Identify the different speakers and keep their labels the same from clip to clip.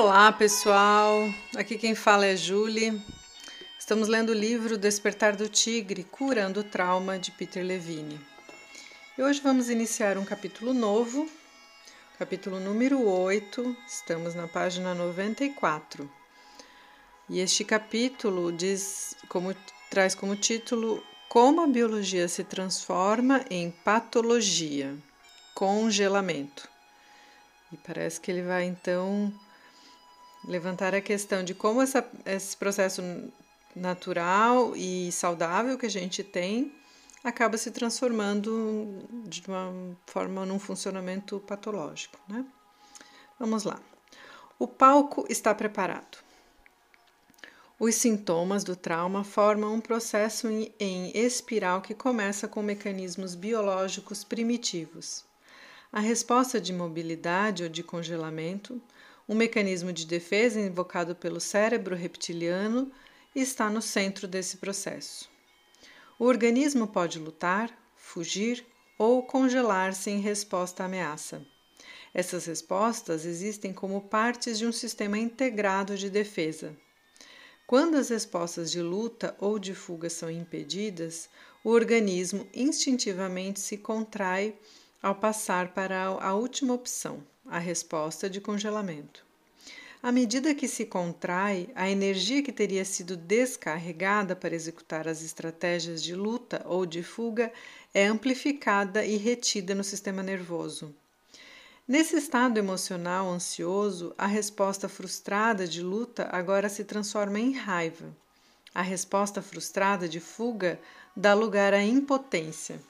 Speaker 1: Olá, pessoal. Aqui quem fala é Julie. Estamos lendo o livro Despertar do Tigre, Curando o Trauma de Peter Levine. E hoje vamos iniciar um capítulo novo, capítulo número 8. Estamos na página 94. E este capítulo diz como traz como título Como a biologia se transforma em patologia. Congelamento. E parece que ele vai então levantar a questão de como essa, esse processo natural e saudável que a gente tem acaba se transformando de uma forma num funcionamento patológico, né? Vamos lá. O palco está preparado. Os sintomas do trauma formam um processo em espiral que começa com mecanismos biológicos primitivos. A resposta de mobilidade ou de congelamento um mecanismo de defesa invocado pelo cérebro reptiliano está no centro desse processo. O organismo pode lutar, fugir ou congelar-se em resposta à ameaça. Essas respostas existem como partes de um sistema integrado de defesa. Quando as respostas de luta ou de fuga são impedidas, o organismo instintivamente se contrai ao passar para a última opção, a resposta de congelamento. À medida que se contrai, a energia que teria sido descarregada para executar as estratégias de luta ou de fuga é amplificada e retida no sistema nervoso. Nesse estado emocional ansioso, a resposta frustrada de luta agora se transforma em raiva. A resposta frustrada de fuga dá lugar à impotência.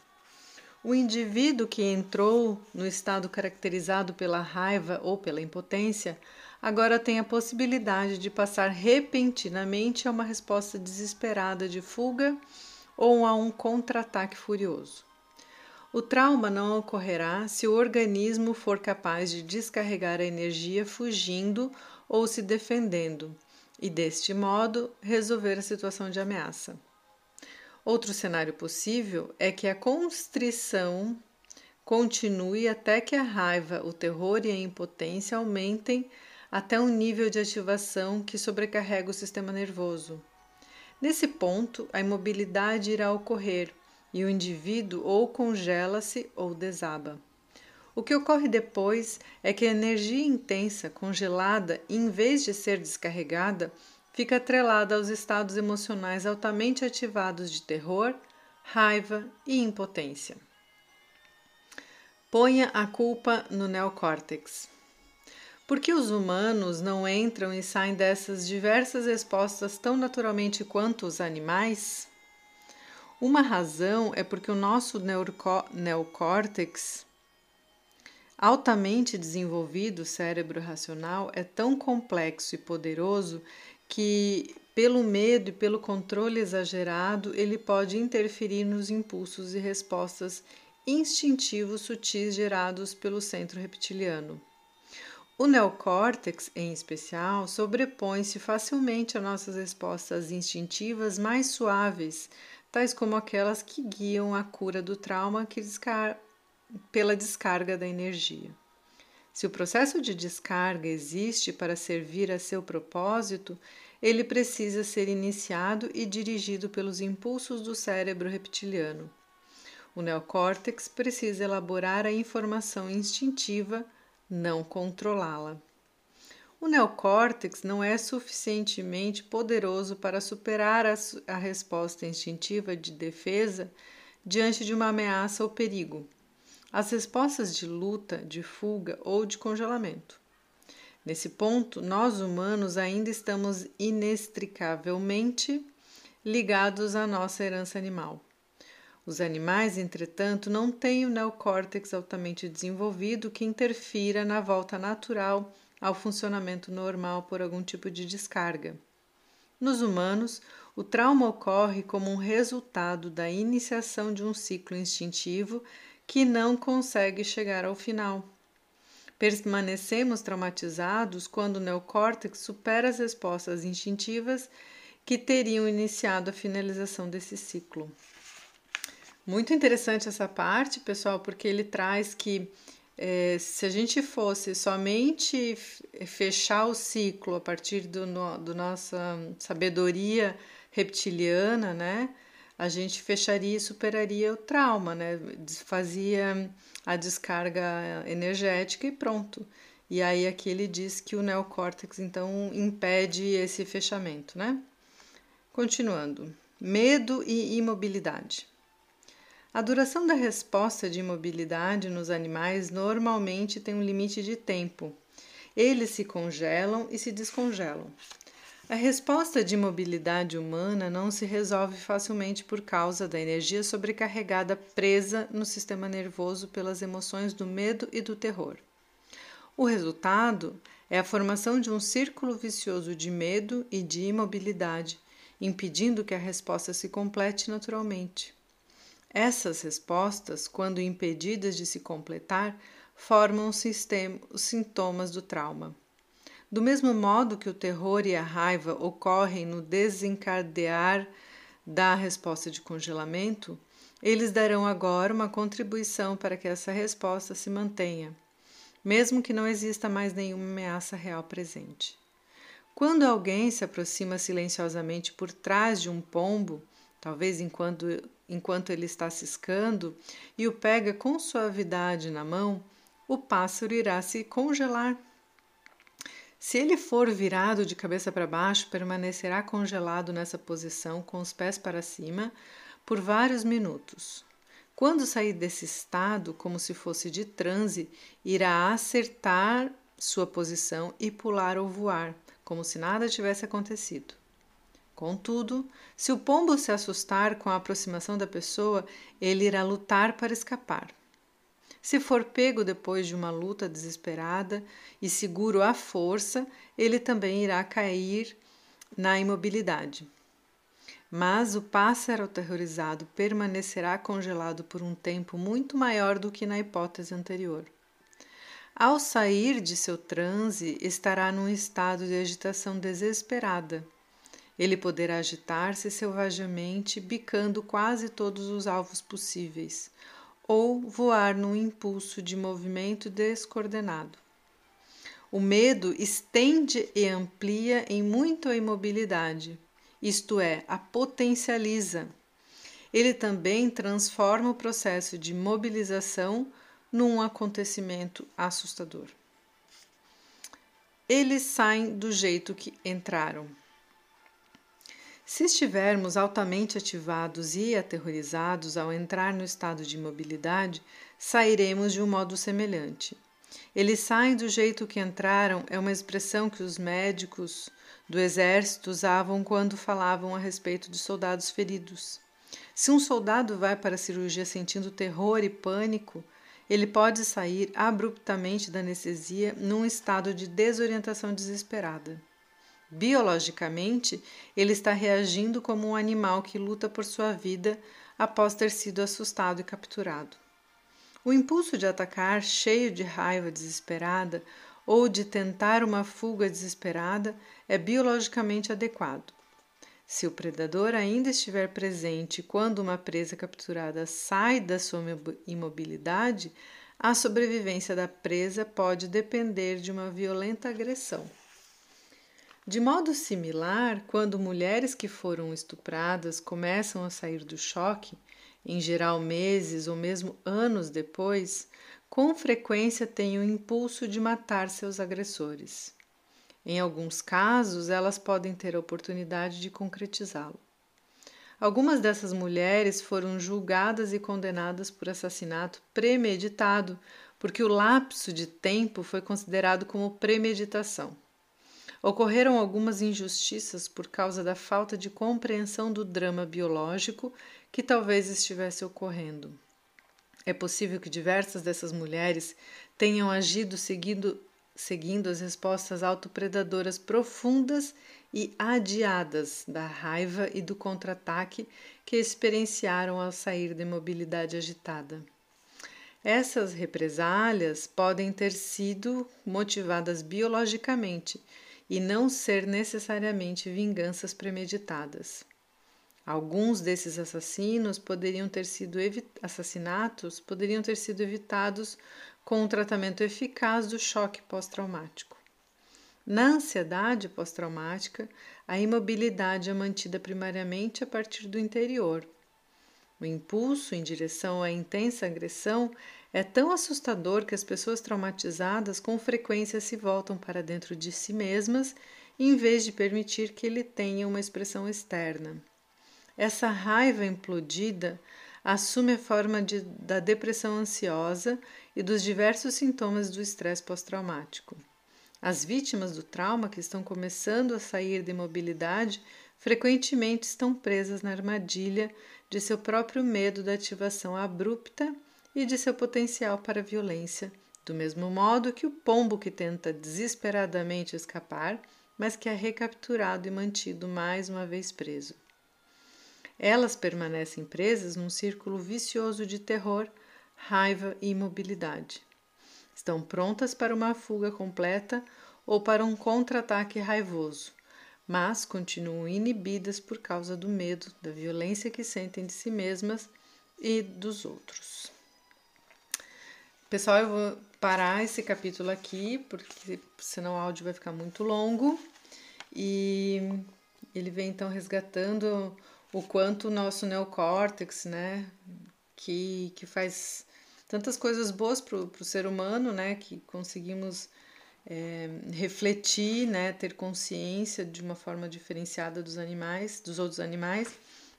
Speaker 1: O indivíduo que entrou no estado caracterizado pela raiva ou pela impotência agora tem a possibilidade de passar repentinamente a uma resposta desesperada de fuga ou a um contra-ataque furioso. O trauma não ocorrerá se o organismo for capaz de descarregar a energia fugindo ou se defendendo e, deste modo, resolver a situação de ameaça. Outro cenário possível é que a constrição continue até que a raiva, o terror e a impotência aumentem até um nível de ativação que sobrecarrega o sistema nervoso. Nesse ponto, a imobilidade irá ocorrer e o indivíduo ou congela-se ou desaba. O que ocorre depois é que a energia intensa, congelada, em vez de ser descarregada, fica atrelada aos estados emocionais altamente ativados de terror, raiva e impotência. Ponha a culpa no neocórtex. Por que os humanos não entram e saem dessas diversas respostas tão naturalmente quanto os animais? Uma razão é porque o nosso neocórtex, altamente desenvolvido cérebro racional, é tão complexo e poderoso que, pelo medo e pelo controle exagerado, ele pode interferir nos impulsos e respostas instintivos sutis gerados pelo centro reptiliano. O neocórtex, em especial, sobrepõe-se facilmente a nossas respostas instintivas mais suaves, tais como aquelas que guiam a cura do trauma descar pela descarga da energia. Se o processo de descarga existe para servir a seu propósito, ele precisa ser iniciado e dirigido pelos impulsos do cérebro reptiliano. O neocórtex precisa elaborar a informação instintiva, não controlá-la. O neocórtex não é suficientemente poderoso para superar a, a resposta instintiva de defesa diante de uma ameaça ou perigo as respostas de luta, de fuga ou de congelamento. Nesse ponto, nós humanos ainda estamos inextricavelmente ligados à nossa herança animal. Os animais, entretanto, não têm o neocórtex altamente desenvolvido que interfira na volta natural ao funcionamento normal por algum tipo de descarga. Nos humanos, o trauma ocorre como um resultado da iniciação de um ciclo instintivo que não consegue chegar ao final. Permanecemos traumatizados quando o neocórtex supera as respostas instintivas que teriam iniciado a finalização desse ciclo. Muito interessante essa parte, pessoal, porque ele traz que é, se a gente fosse somente fechar o ciclo a partir do, no, do nossa sabedoria reptiliana, né? A gente fecharia e superaria o trauma, né? Fazia a descarga energética e pronto. E aí aqui ele diz que o neocórtex então impede esse fechamento, né? Continuando. Medo e imobilidade. A duração da resposta de imobilidade nos animais normalmente tem um limite de tempo. Eles se congelam e se descongelam. A resposta de imobilidade humana não se resolve facilmente por causa da energia sobrecarregada presa no sistema nervoso pelas emoções do medo e do terror. O resultado é a formação de um círculo vicioso de medo e de imobilidade, impedindo que a resposta se complete naturalmente. Essas respostas, quando impedidas de se completar, formam os sintomas do trauma. Do mesmo modo que o terror e a raiva ocorrem no desencadear da resposta de congelamento, eles darão agora uma contribuição para que essa resposta se mantenha, mesmo que não exista mais nenhuma ameaça real presente. Quando alguém se aproxima silenciosamente por trás de um pombo, talvez enquanto, enquanto ele está ciscando, e o pega com suavidade na mão, o pássaro irá se congelar. Se ele for virado de cabeça para baixo, permanecerá congelado nessa posição com os pés para cima por vários minutos. Quando sair desse estado, como se fosse de transe, irá acertar sua posição e pular ou voar, como se nada tivesse acontecido. Contudo, se o pombo se assustar com a aproximação da pessoa, ele irá lutar para escapar. Se for pego depois de uma luta desesperada e seguro à força, ele também irá cair na imobilidade. Mas o pássaro aterrorizado permanecerá congelado por um tempo muito maior do que na hipótese anterior. Ao sair de seu transe, estará num estado de agitação desesperada. Ele poderá agitar-se selvagemente, bicando quase todos os alvos possíveis, ou voar num impulso de movimento descoordenado. O medo estende e amplia em muito a imobilidade, isto é, a potencializa. Ele também transforma o processo de mobilização num acontecimento assustador. Eles saem do jeito que entraram. Se estivermos altamente ativados e aterrorizados ao entrar no estado de imobilidade, sairemos de um modo semelhante. Eles saem do jeito que entraram é uma expressão que os médicos do exército usavam quando falavam a respeito de soldados feridos. Se um soldado vai para a cirurgia sentindo terror e pânico, ele pode sair abruptamente da anestesia num estado de desorientação desesperada. Biologicamente, ele está reagindo como um animal que luta por sua vida após ter sido assustado e capturado. O impulso de atacar, cheio de raiva desesperada, ou de tentar uma fuga desesperada, é biologicamente adequado. Se o predador ainda estiver presente quando uma presa capturada sai da sua imobilidade, a sobrevivência da presa pode depender de uma violenta agressão. De modo similar, quando mulheres que foram estupradas começam a sair do choque, em geral meses ou mesmo anos depois, com frequência têm o impulso de matar seus agressores. Em alguns casos, elas podem ter a oportunidade de concretizá-lo. Algumas dessas mulheres foram julgadas e condenadas por assassinato premeditado, porque o lapso de tempo foi considerado como premeditação. Ocorreram algumas injustiças por causa da falta de compreensão do drama biológico que talvez estivesse ocorrendo. É possível que diversas dessas mulheres tenham agido seguindo seguindo as respostas autopredadoras profundas e adiadas da raiva e do contra-ataque que experienciaram ao sair da imobilidade agitada. Essas represálias podem ter sido motivadas biologicamente e não ser necessariamente vinganças premeditadas. Alguns desses assassinos poderiam ter sido assassinatos poderiam ter sido evitados com um tratamento eficaz do choque pós-traumático. Na ansiedade pós-traumática, a imobilidade é mantida primariamente a partir do interior. O impulso em direção à intensa agressão é tão assustador que as pessoas traumatizadas com frequência se voltam para dentro de si mesmas em vez de permitir que ele tenha uma expressão externa. Essa raiva implodida assume a forma de, da depressão ansiosa e dos diversos sintomas do estresse pós-traumático. As vítimas do trauma que estão começando a sair da imobilidade frequentemente estão presas na armadilha de seu próprio medo da ativação abrupta e de seu potencial para violência, do mesmo modo que o pombo que tenta desesperadamente escapar, mas que é recapturado e mantido mais uma vez preso. Elas permanecem presas num círculo vicioso de terror, raiva e imobilidade. Estão prontas para uma fuga completa ou para um contra-ataque raivoso, mas continuam inibidas por causa do medo, da violência que sentem de si mesmas e dos outros. Pessoal, eu vou parar esse capítulo aqui, porque senão o áudio vai ficar muito longo. E ele vem então resgatando o quanto o nosso neocórtex, né, que, que faz tantas coisas boas para o ser humano, né? Que conseguimos é, refletir, né? Ter consciência de uma forma diferenciada dos animais, dos outros animais,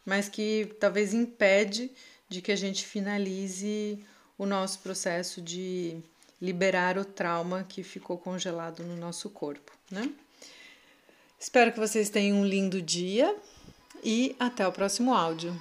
Speaker 1: mas que talvez impede de que a gente finalize o nosso processo de liberar o trauma que ficou congelado no nosso corpo, né? Espero que vocês tenham um lindo dia e até o próximo áudio.